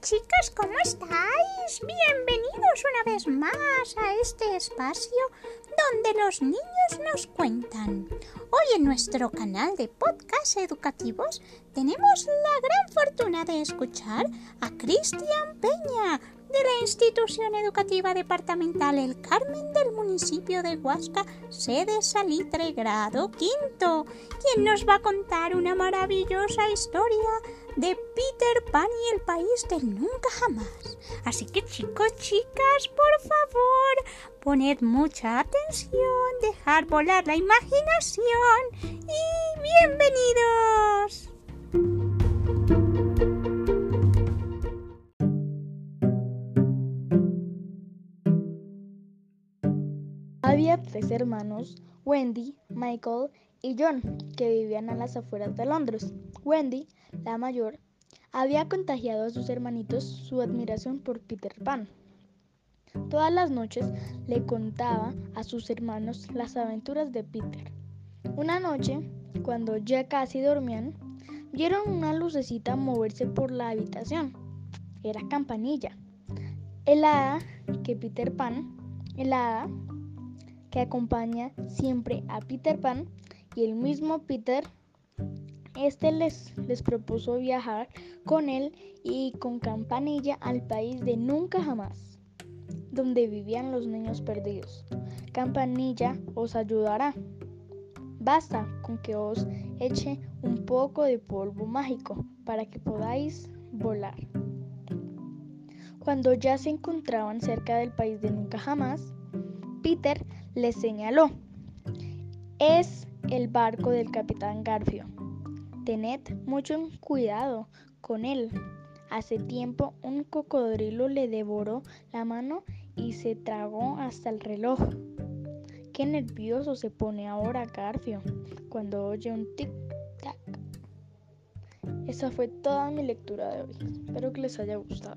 chicas, ¿cómo estáis? Bienvenidos una vez más a este espacio donde los niños nos cuentan. Hoy en nuestro canal de podcast educativos tenemos la gran fortuna de escuchar a Cristian Peña de la institución educativa departamental El Carmen del municipio de Huasca, sede Salitre, grado quinto, quien nos va a contar una maravillosa historia de Peter Pan y el país del nunca jamás. Así que chicos, chicas, por favor, poned mucha atención, dejar volar la imaginación y bienvenidos. Había tres hermanos, Wendy, Michael y John, que vivían a las afueras de Londres. Wendy, la mayor, había contagiado a sus hermanitos su admiración por Peter Pan. Todas las noches le contaba a sus hermanos las aventuras de Peter. Una noche, cuando ya casi dormían, vieron una lucecita moverse por la habitación. Era Campanilla, el hada que Peter Pan, el hada que acompaña siempre a Peter Pan y el mismo Peter, este les, les propuso viajar con él y con Campanilla al país de nunca jamás, donde vivían los niños perdidos. Campanilla os ayudará. Basta con que os eche un poco de polvo mágico para que podáis volar. Cuando ya se encontraban cerca del país de nunca jamás, Peter le señaló. Es el barco del capitán Garfio. Tened mucho cuidado con él. Hace tiempo un cocodrilo le devoró la mano y se tragó hasta el reloj. Qué nervioso se pone ahora Garfio cuando oye un tic-tac. Esa fue toda mi lectura de hoy. Espero que les haya gustado.